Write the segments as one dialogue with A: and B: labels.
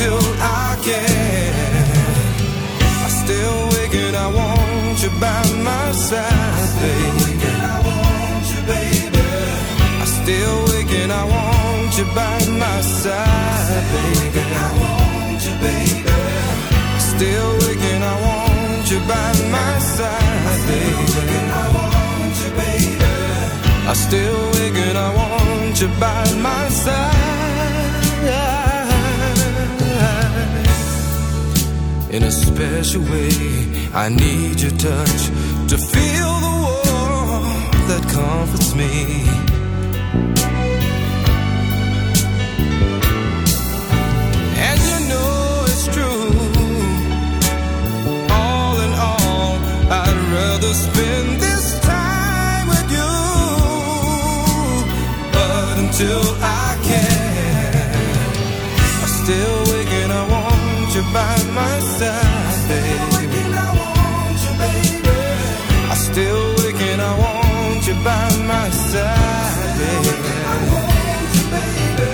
A: Until I can, I still and I want you by my side, baby. I want you, baby. I still and I want you by my side, baby. I want you, baby. Still waking, I want you by my side, baby. I want you, baby. I still waking, I want you by my side. In a special way, I need your touch to feel the warmth that comforts me. And you know it's true. All in all, I'd rather spend this time with you. But until I you by my side, baby. I want you, baby. I still wake and I want you by my side, baby. I want you, baby.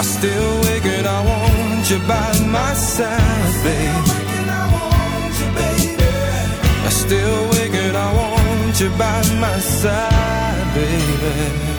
A: I still wake and I want you by my side, baby. I still wake and I want you by my side, baby.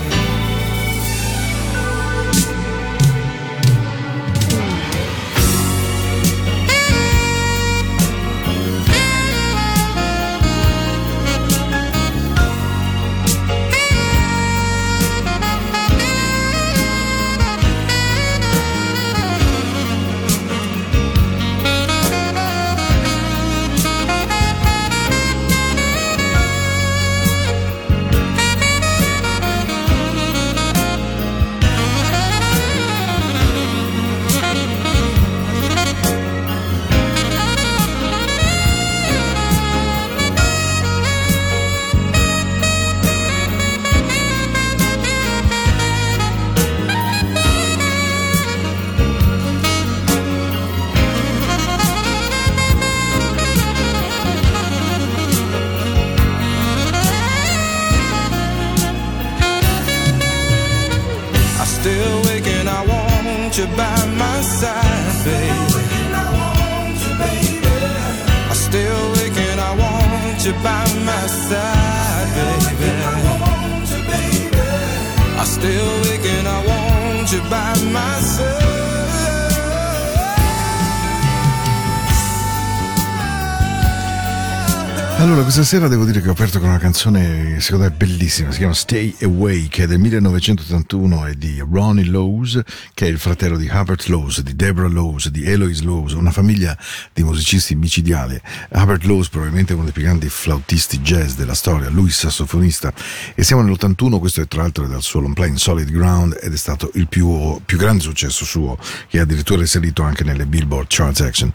B: Questa sera devo dire che ho aperto con una canzone secondo me bellissima, si chiama Stay Away, che è del 1981 e di Ronnie Lowes, che è il fratello di Hubert Lowes, di Deborah Lowes, di Eloise Lowes, una famiglia di musicisti micidiali. Hubert Lowes probabilmente uno dei più grandi flautisti jazz della storia, lui sassofonista, e siamo nell'81, questo è tra l'altro dal suo long play in Solid Ground ed è stato il più, più grande successo suo, che è addirittura inserito anche nelle Billboard Charts Action.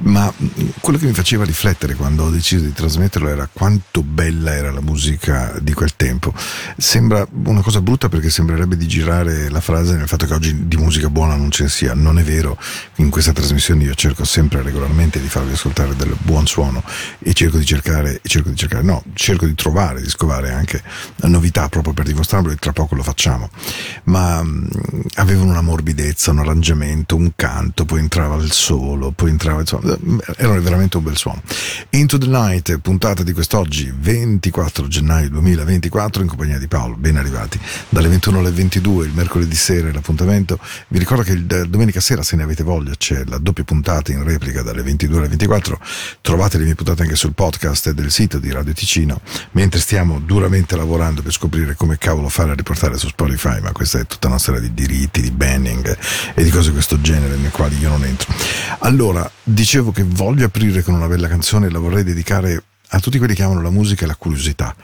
B: Ma quello che mi faceva riflettere quando ho deciso di trasmetterlo era quanto bella era la musica di quel tempo. Sembra una cosa brutta perché sembrerebbe di girare la frase nel fatto che oggi di musica buona non ce ne sia. Non è vero. In questa trasmissione io cerco sempre regolarmente di farvi ascoltare del buon suono e cerco di cercare, cerco di cercare, no, cerco di trovare, di scovare anche novità proprio per dimostrarlo e tra poco lo facciamo. Ma mh, avevano una morbidezza, un arrangiamento, un canto, poi entrava il solo, poi entrava insomma, era veramente un bel suono. Into the Night, puntata di quest'oggi, 24 gennaio 2024, in compagnia di Paolo, ben arrivati. Dalle 21 alle 22, il mercoledì sera l'appuntamento. Vi ricordo che il, domenica sera, se ne avete voglia, c'è la doppia puntata in replica dalle 22 alle 24. Trovate le mie puntate anche sul podcast del sito di Radio Ticino, mentre stiamo duramente lavorando per scoprire come cavolo fare a riportare su Spotify, ma questa è tutta una storia di diritti, di banning e di cose di questo genere, nelle quali io non entro. Allora, dicevo che voglio aprire con una bella canzone e la vorrei dedicare
C: a tutti quelli che amano la musica e la curiosità,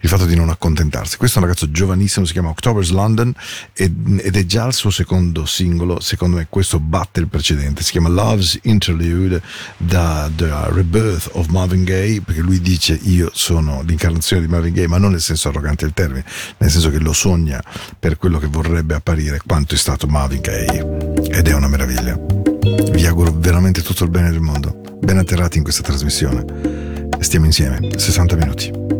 C: il fatto di non accontentarsi. Questo è un ragazzo giovanissimo, si chiama October's London ed è già il suo secondo singolo, secondo me questo batte il precedente, si chiama Love's Interlude da The Rebirth of Marvin Gaye, perché lui dice io sono l'incarnazione di Marvin Gaye, ma non nel senso arrogante del termine, nel senso che lo sogna per quello che vorrebbe apparire quanto è stato Marvin Gaye ed è una meraviglia. Vi auguro veramente tutto il bene del mondo. Ben atterrati in questa trasmissione Stiamo insieme, 60 minuti.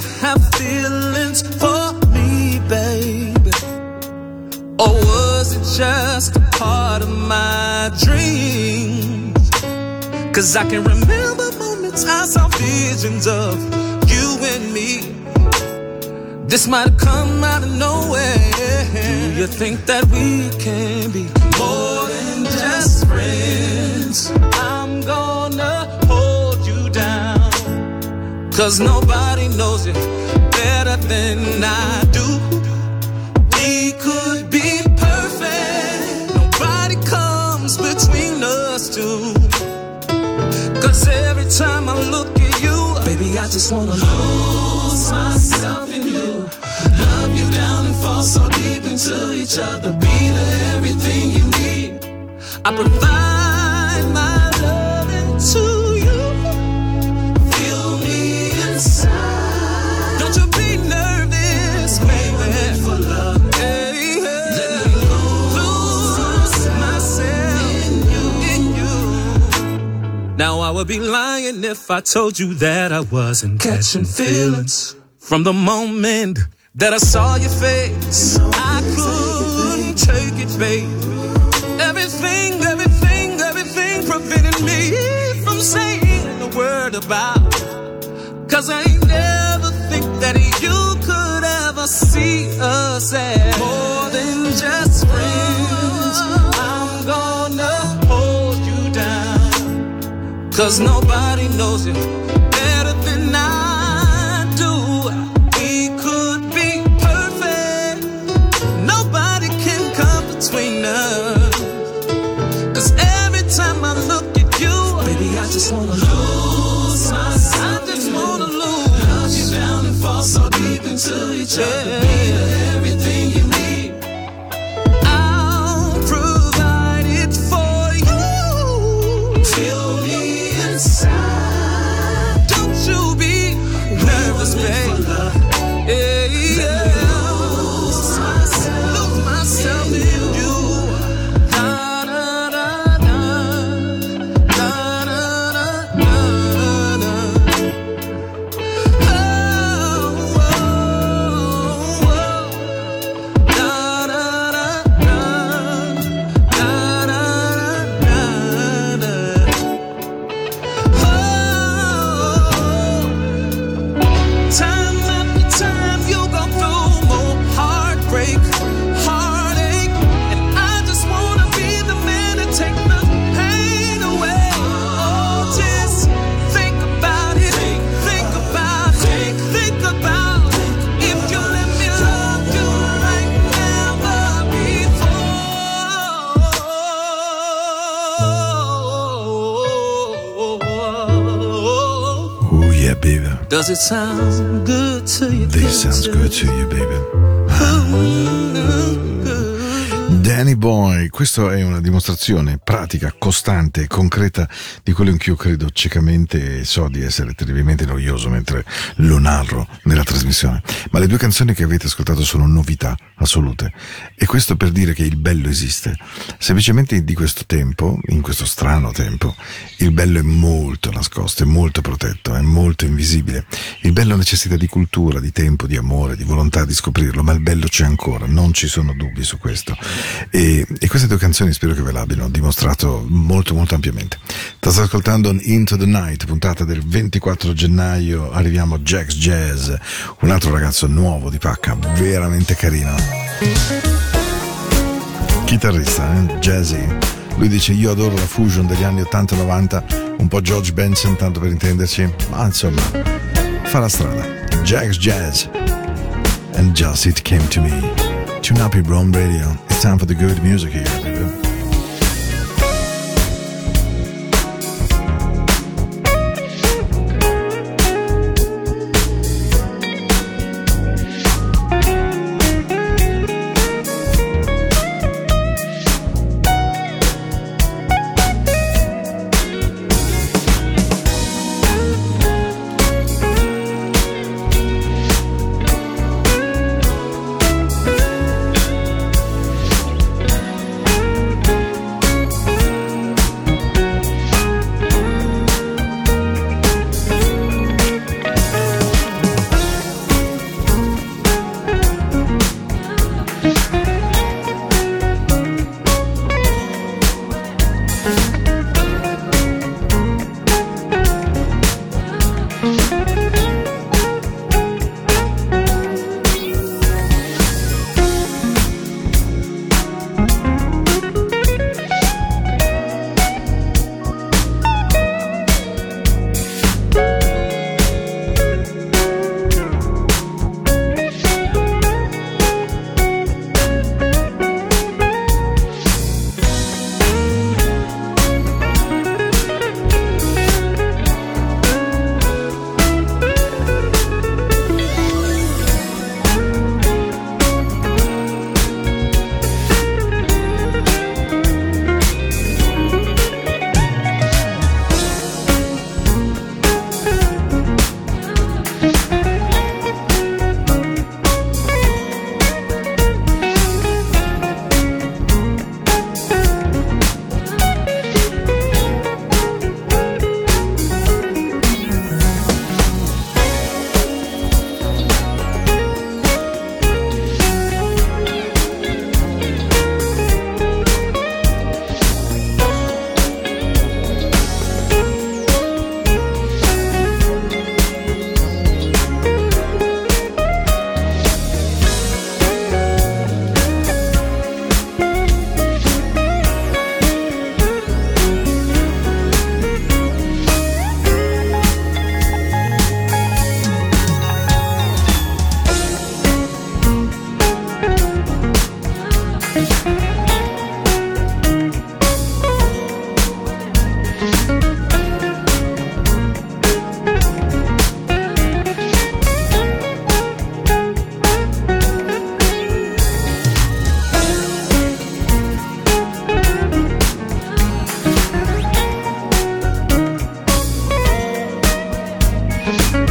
D: have feelings for me, baby? Or was it just a part of my dreams? Cause I can remember moments I saw visions of you and me. This might have come out of nowhere. Do you think that we can be more nobody knows it better than I do. We could be perfect. Nobody comes between us two. Cause every time I look at you, baby, I just wanna lose myself in you. Love you down and fall so deep into each other. Be the everything you need. I provide Now I would be lying if I told you that I wasn't catching feelings. From the moment that I saw your face, I couldn't take it, babe. Everything, everything, everything prevented me from saying a word about. It. Cause I never think that you could ever see us as more Cause nobody knows it better than I do. We could be perfect. Nobody can come between us. Cause every time I look at you, baby, I just wanna lose myself. I just wanna lose. Love you down and fall so deep into each other. Yeah. Everything
A: Does it sound good to you?
B: This sounds good to you, baby. Danny Boy, questa è una dimostrazione pratica, costante e concreta di quello che io credo ciecamente e so di essere terribilmente noioso mentre lo narro nella trasmissione. Ma le due canzoni che avete ascoltato sono novità assolute. E questo per dire che il bello esiste. Semplicemente di questo tempo, in questo strano tempo, il bello è molto nascosto, è molto protetto, è molto invisibile. Il bello necessita di cultura, di tempo, di amore, di volontà di scoprirlo, ma il bello c'è ancora, non ci sono dubbi su questo. E, e queste due canzoni spero che ve l'abbiano dimostrato molto molto ampiamente. State ascoltando Into the Night, puntata del 24 gennaio, arriviamo a Jack's Jazz, un altro ragazzo nuovo di pacca, veramente carino. Chitarrista, eh? jazzy. Lui dice io adoro la fusion degli anni 80-90, un po' George Benson tanto per intenderci, ma insomma fa la strada. Jack's Jazz. And just it came to me. Tune up your Rome Radio. It's time for the good music here,
E: Bye.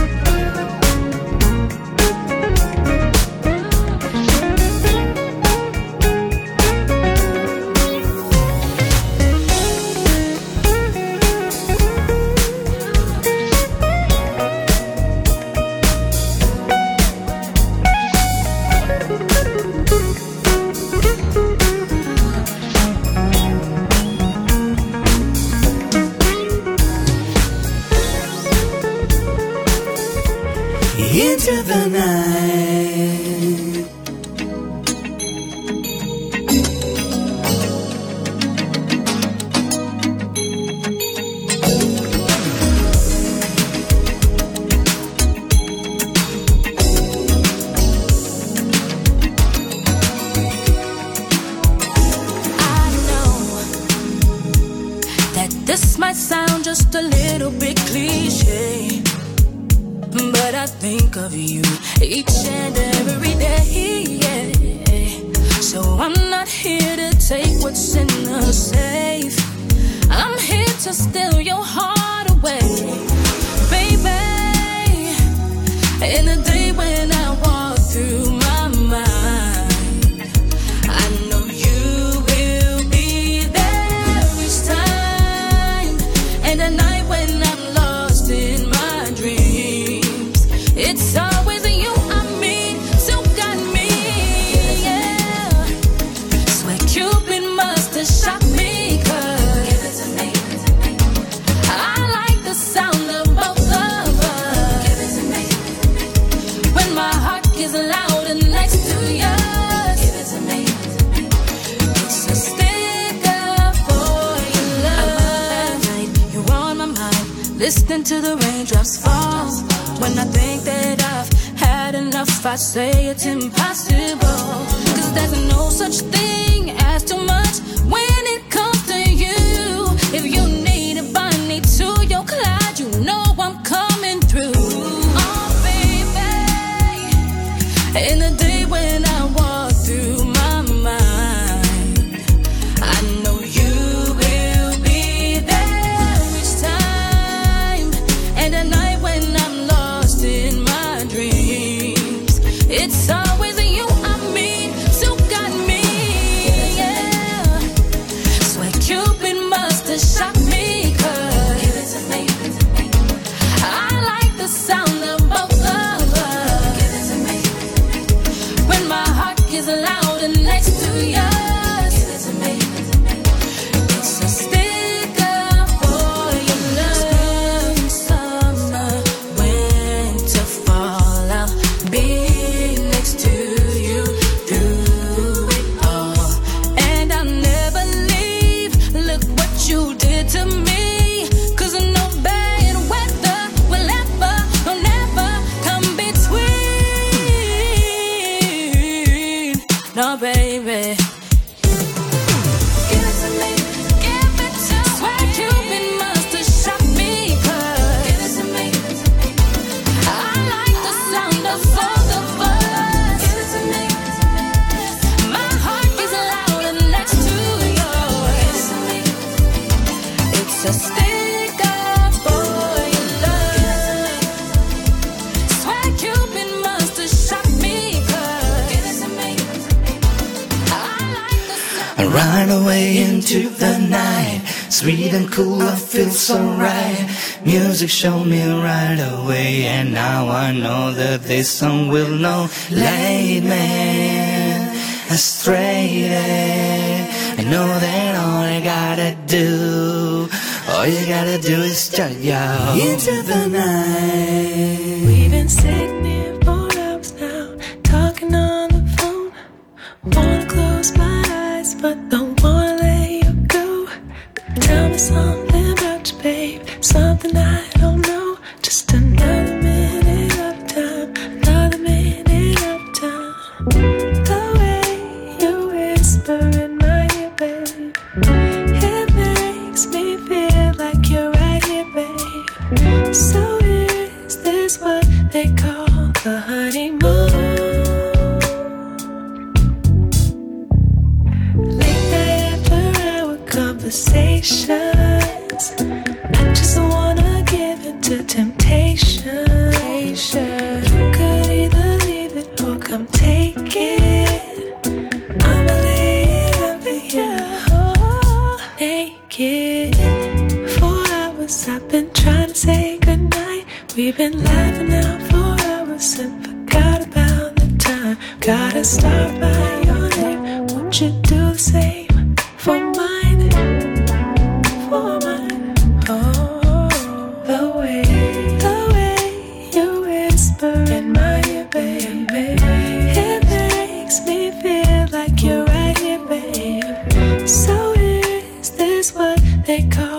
E: Listen to the raindrops fall. When I think that I've had enough, I say it's impossible. Cause there's no such thing as too much. When
F: Run away into the night, sweet and cool, I feel so right. Music showed me right away, and now I know that this song will know. Late man, astray, I know that all I gotta do. All you gotta do is jump y'all into the night.
G: We've been sitting here for hours now, talking on the phone. Wanna close my eyes, but don't wanna let you go. Tell me something about you, babe, something I. patience. I just wanna give in to temptation. You could either leave it or come take it. I'm a leaving, but you're whole naked. Four hours I've been trying to say goodnight. We've been laughing out for hours and forgot about the time. Gotta start by your name. Won't you do the same? in my ear, babe. It makes me feel like you're right here,
B: babe. So is this what they call?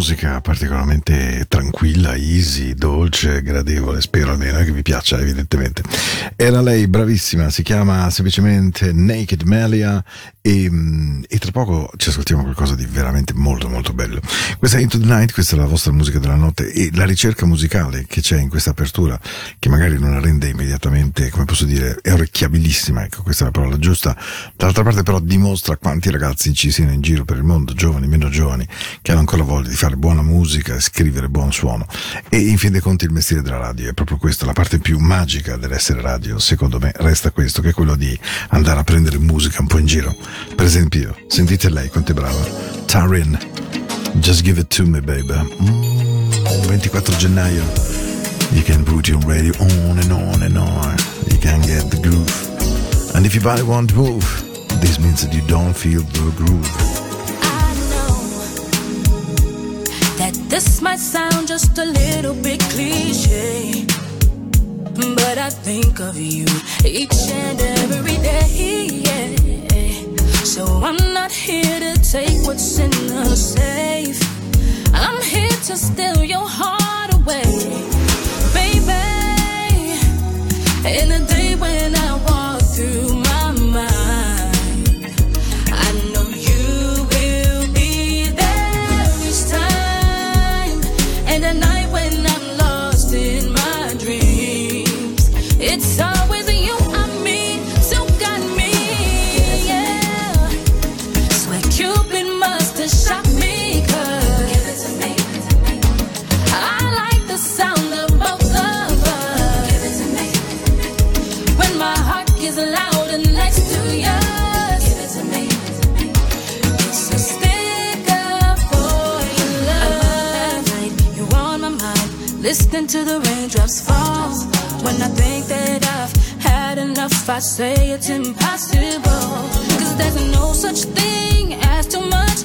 B: Musica particolarmente tranquilla, easy, dolce, gradevole, spero almeno eh, che vi piaccia, evidentemente. Era lei bravissima, si chiama semplicemente Naked Melia e, mm, e tra poco ci ascoltiamo qualcosa di veramente molto molto bello. Questa è Into the Night, questa è la vostra musica della notte e la ricerca musicale che c'è in questa apertura, che magari non la rende immediatamente, come posso dire, è orecchiabilissima, ecco, questa è la parola giusta. Dall'altra parte però dimostra quanti ragazzi ci siano in giro per il mondo, giovani, meno giovani, che hanno ancora voglia di fare buona musica scrivere buon suono. E in fin dei conti il mestiere della radio è proprio questo, la parte più magica dell'essere radio, secondo me, resta questo, che è quello di andare a prendere musica un po' in giro. Per esempio, sentite lei quanto è brava. Tarin, Just Give It To Me Baby. Mm, 24 gennaio. You can put your radio on and on and on. You can get the groove. And if your body won't move, this means that you don't feel the groove.
E: I know that this might sound just a little bit cliche, but I think of you each and every day. yeah. So I'm not here to take what's in the safe. I'm here to steal your heart away, baby. In the day when I walk to the raindrops fall. When I think that I've had enough, I say it's impossible. Cause there's no such thing as too much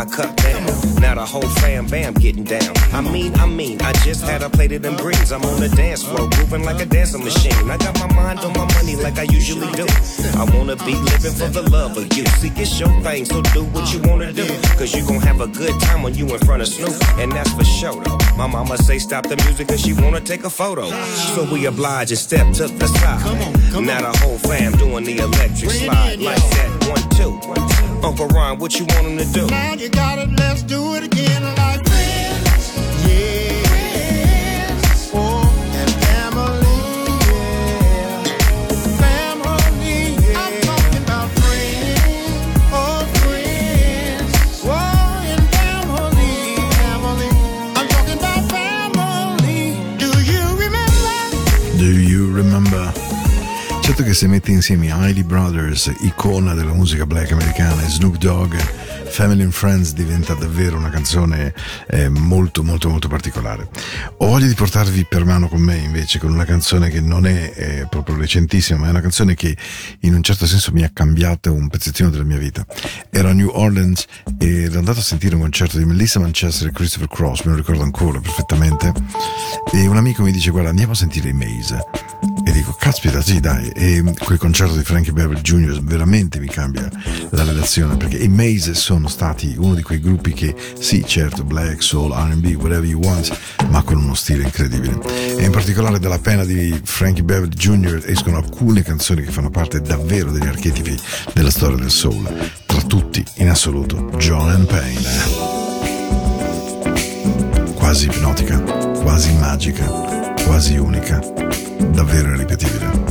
E: my
H: cup down. Now the whole fam bam getting down. I mean, I mean, I just had a plate of them greens. I'm on the dance floor, moving like a dancing machine. I got my mind on my money like I usually do. I wanna be living for the love of you. See, it's your thing, so do what you wanna do. Cause you gon' have a good time when you in front of Snoop. And that's for sure though. My mama say stop the music cause she wanna take a photo. So we oblige and step to the side. now the whole fam doing the electric slide like that. One, two. Uncle Ron, what you want him to do?
I: Now you got it, let's do it again
B: Certo che se metti insieme i Hailey Brothers, icona della musica black americana, e Snoop Dogg, Family and Friends diventa davvero una canzone eh, molto molto molto particolare. Ho voglia di portarvi per mano con me invece con una canzone che non è eh, proprio recentissima, ma è una canzone che in un certo senso mi ha cambiato un pezzettino della mia vita. Ero a New Orleans e ero andato a sentire un concerto di Melissa Manchester e Christopher Cross, me lo ricordo ancora perfettamente, e un amico mi dice guarda andiamo a sentire i Maze. E dico, caspita, sì, dai. E quel concerto di Frankie Beverly Jr. veramente mi cambia la relazione perché i Maze sono stati uno di quei gruppi che, sì, certo, black, soul, RB, whatever you want, ma con uno stile incredibile. E in particolare dalla penna di Frankie Beverly Jr. escono alcune canzoni che fanno parte davvero degli archetipi della storia del soul. Tra tutti, in assoluto, John and Payne. Quasi ipnotica, quasi magica, quasi unica, davvero irripetibile.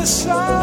B: the sun.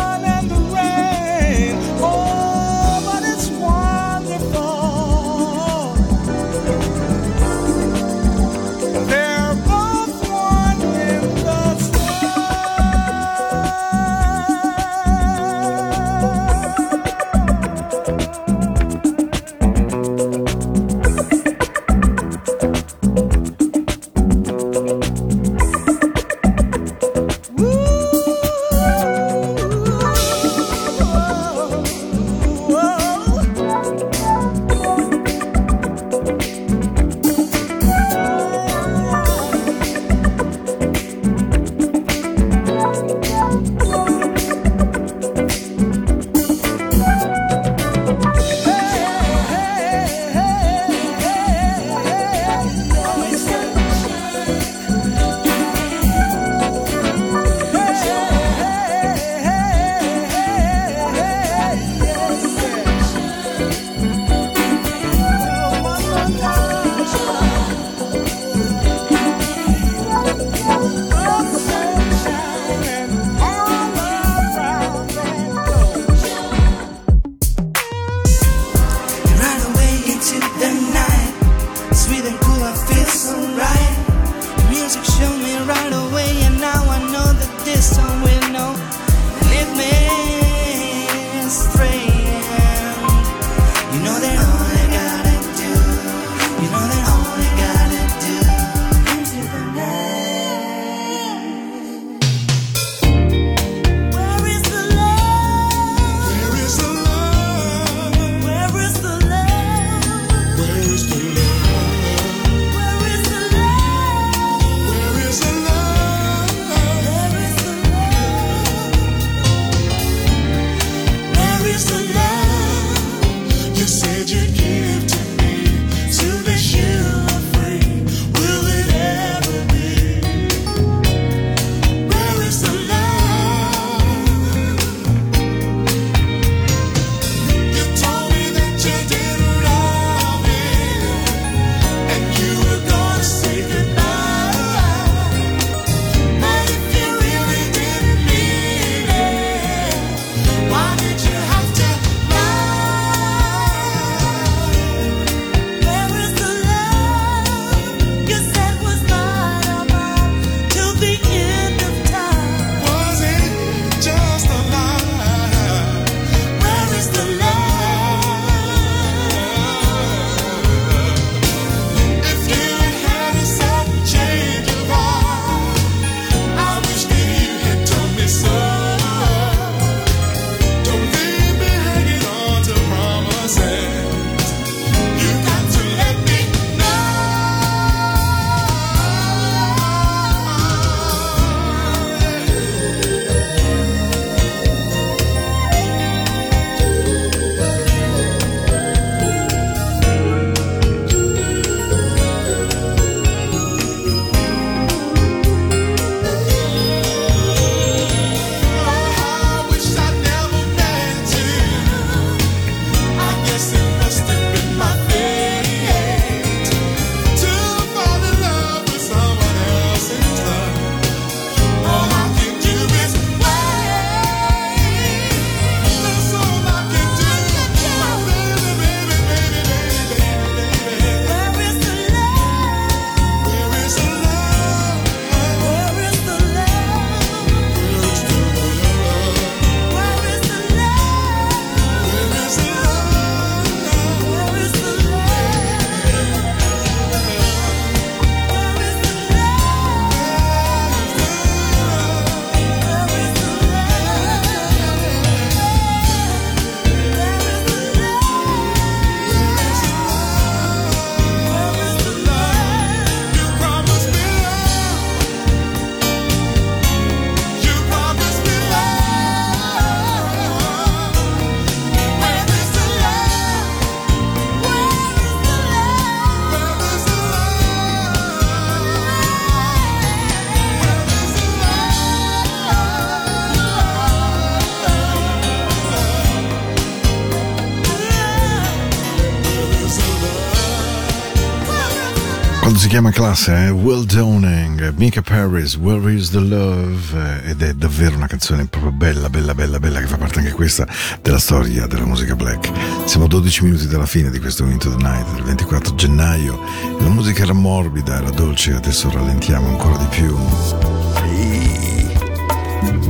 B: chiama classe, eh? Will Downing, Mika Paris, Where is the Love? Eh, ed è davvero una canzone proprio bella, bella, bella, bella, che fa parte anche questa della storia della musica black. Siamo a 12 minuti dalla fine di questo Into the Night del 24 gennaio. La musica era morbida, era dolce, adesso rallentiamo ancora di più.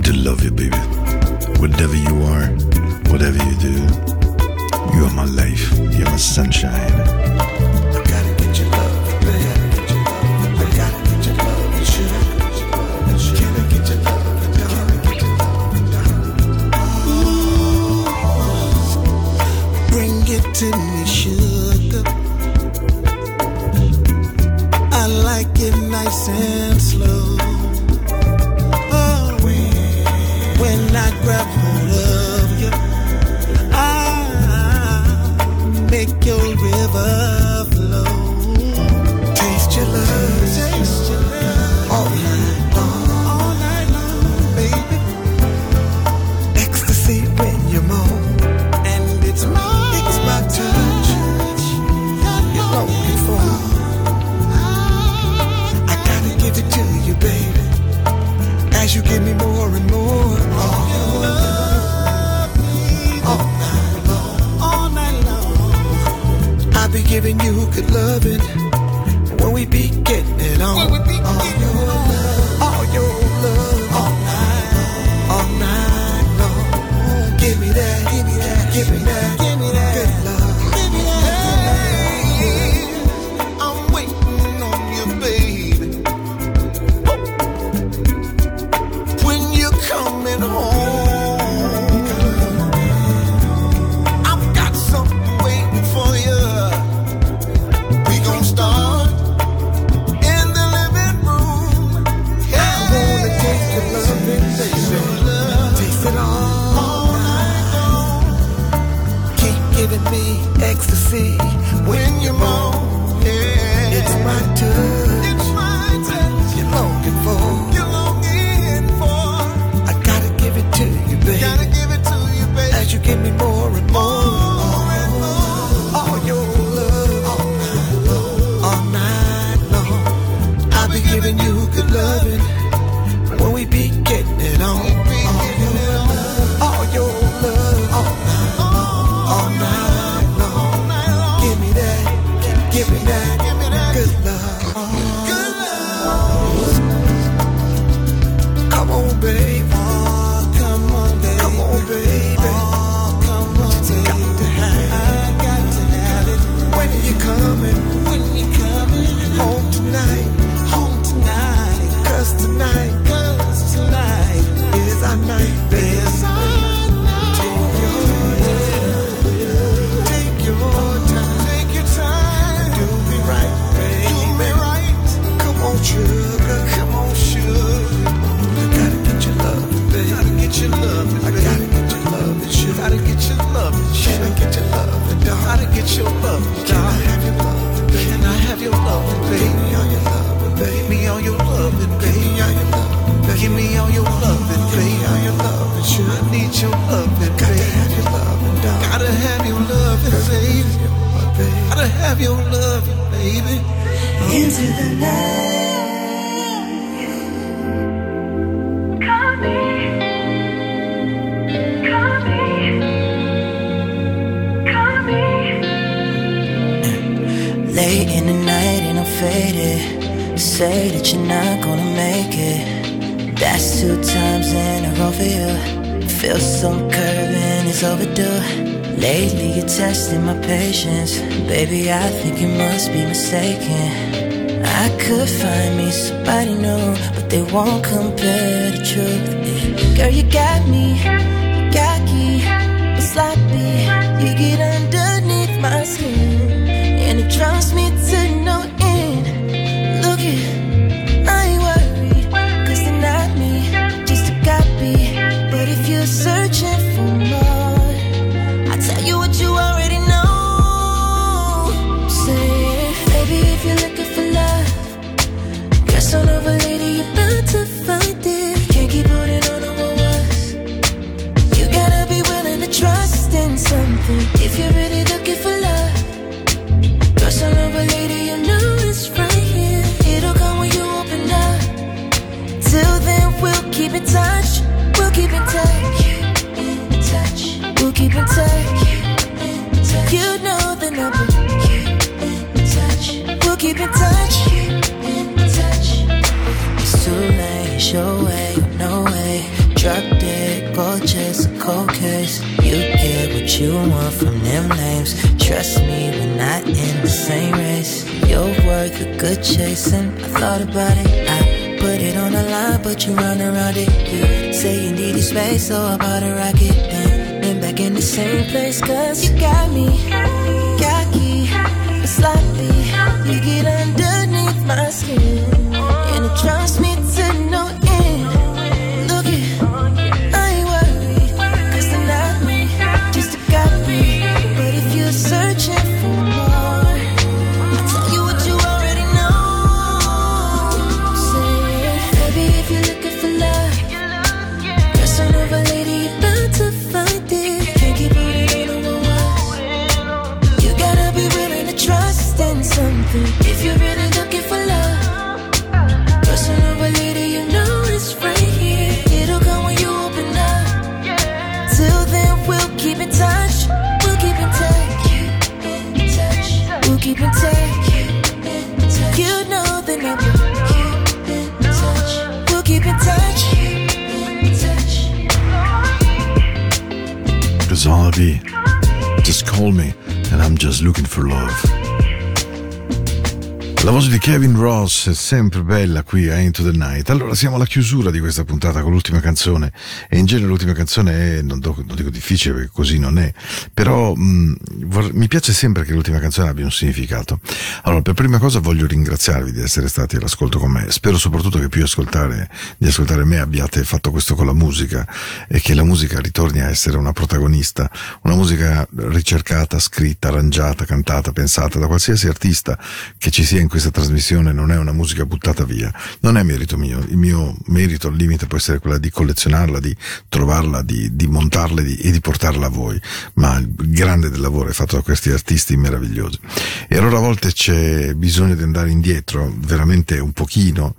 B: I love you, baby. Whatever you are, whatever you do, you are my life,
J: you are
K: my sunshine. mistaken. I could find me somebody new, but they won't compare the truth. Girl, you got me, cocky, but sloppy. You get underneath my skin, and it drowns me. Trust
F: me, we're not in the same race. You're worth a good chasing. I thought about it, I put it on the line, but you run around it. You say you need needed space, so I bought a rocket. Then, then back in the same place, cause you got me. Cocky, sloppy. You get underneath my skin. And it drives me
B: was looking for love. La voce di Kevin Ross è sempre bella qui a Into the Night. Allora siamo alla chiusura di questa puntata con l'ultima canzone e in genere l'ultima canzone è, non, do- non dico difficile perché così non è, però mh, vor- mi piace sempre che l'ultima canzone abbia un significato. Allora per prima cosa voglio ringraziarvi di essere stati all'ascolto con me. Spero soprattutto che più ascoltare, di ascoltare me abbiate fatto questo con la musica e che la musica ritorni a essere una protagonista, una musica ricercata, scritta, arrangiata, cantata, pensata da qualsiasi artista che ci sia in questa trasmissione non è una musica buttata via, non è merito mio, il mio merito al limite può essere quella di collezionarla, di trovarla, di, di montarla di, e di portarla a voi, ma il grande del lavoro è fatto da questi artisti meravigliosi. E allora a volte c'è bisogno di andare indietro, veramente un pochino,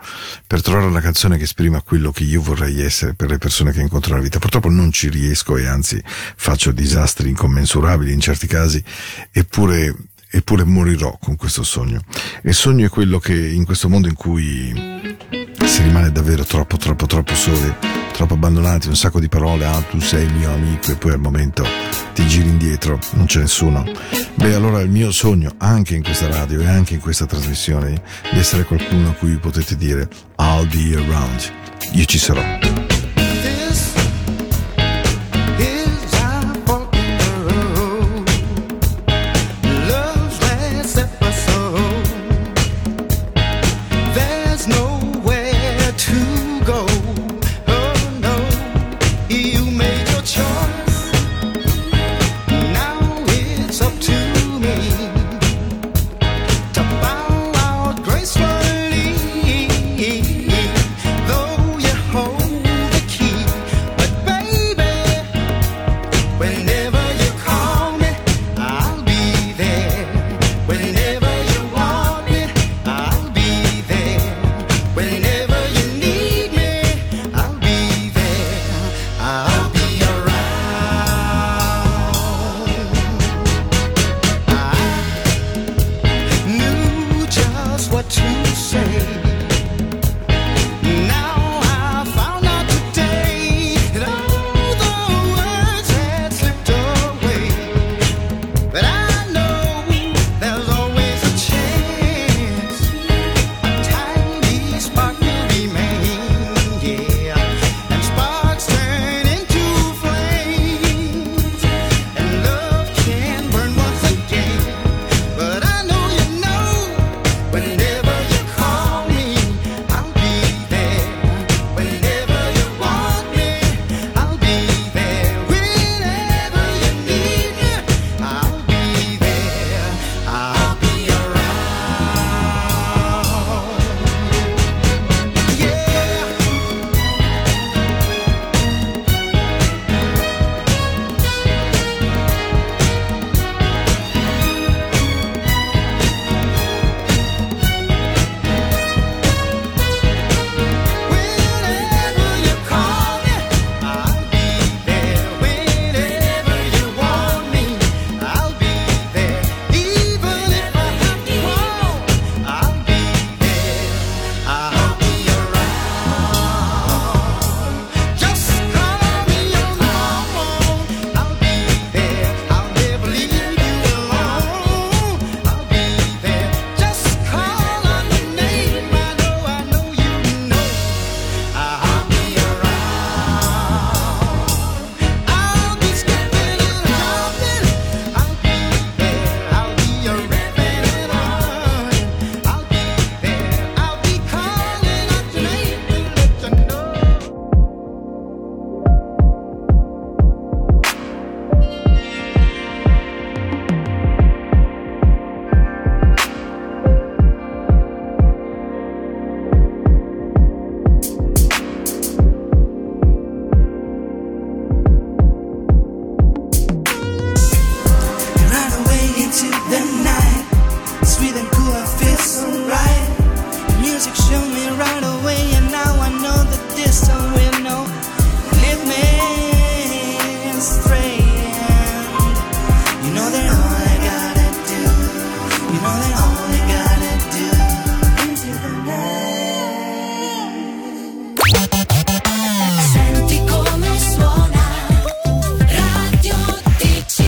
B: per trovare una canzone che esprima quello che io vorrei essere per le persone che incontro nella vita. Purtroppo non ci riesco e anzi faccio disastri incommensurabili in certi casi, eppure eppure morirò con questo sogno. E il sogno è quello che in questo mondo in cui si rimane davvero troppo, troppo, troppo soli, troppo abbandonati, un sacco di parole, ah tu sei il mio amico e poi al momento ti giri indietro, non c'è nessuno. Beh allora il mio sogno anche in questa radio e anche in questa trasmissione di essere qualcuno a cui potete dire I'll be around, io ci sarò.
I: This is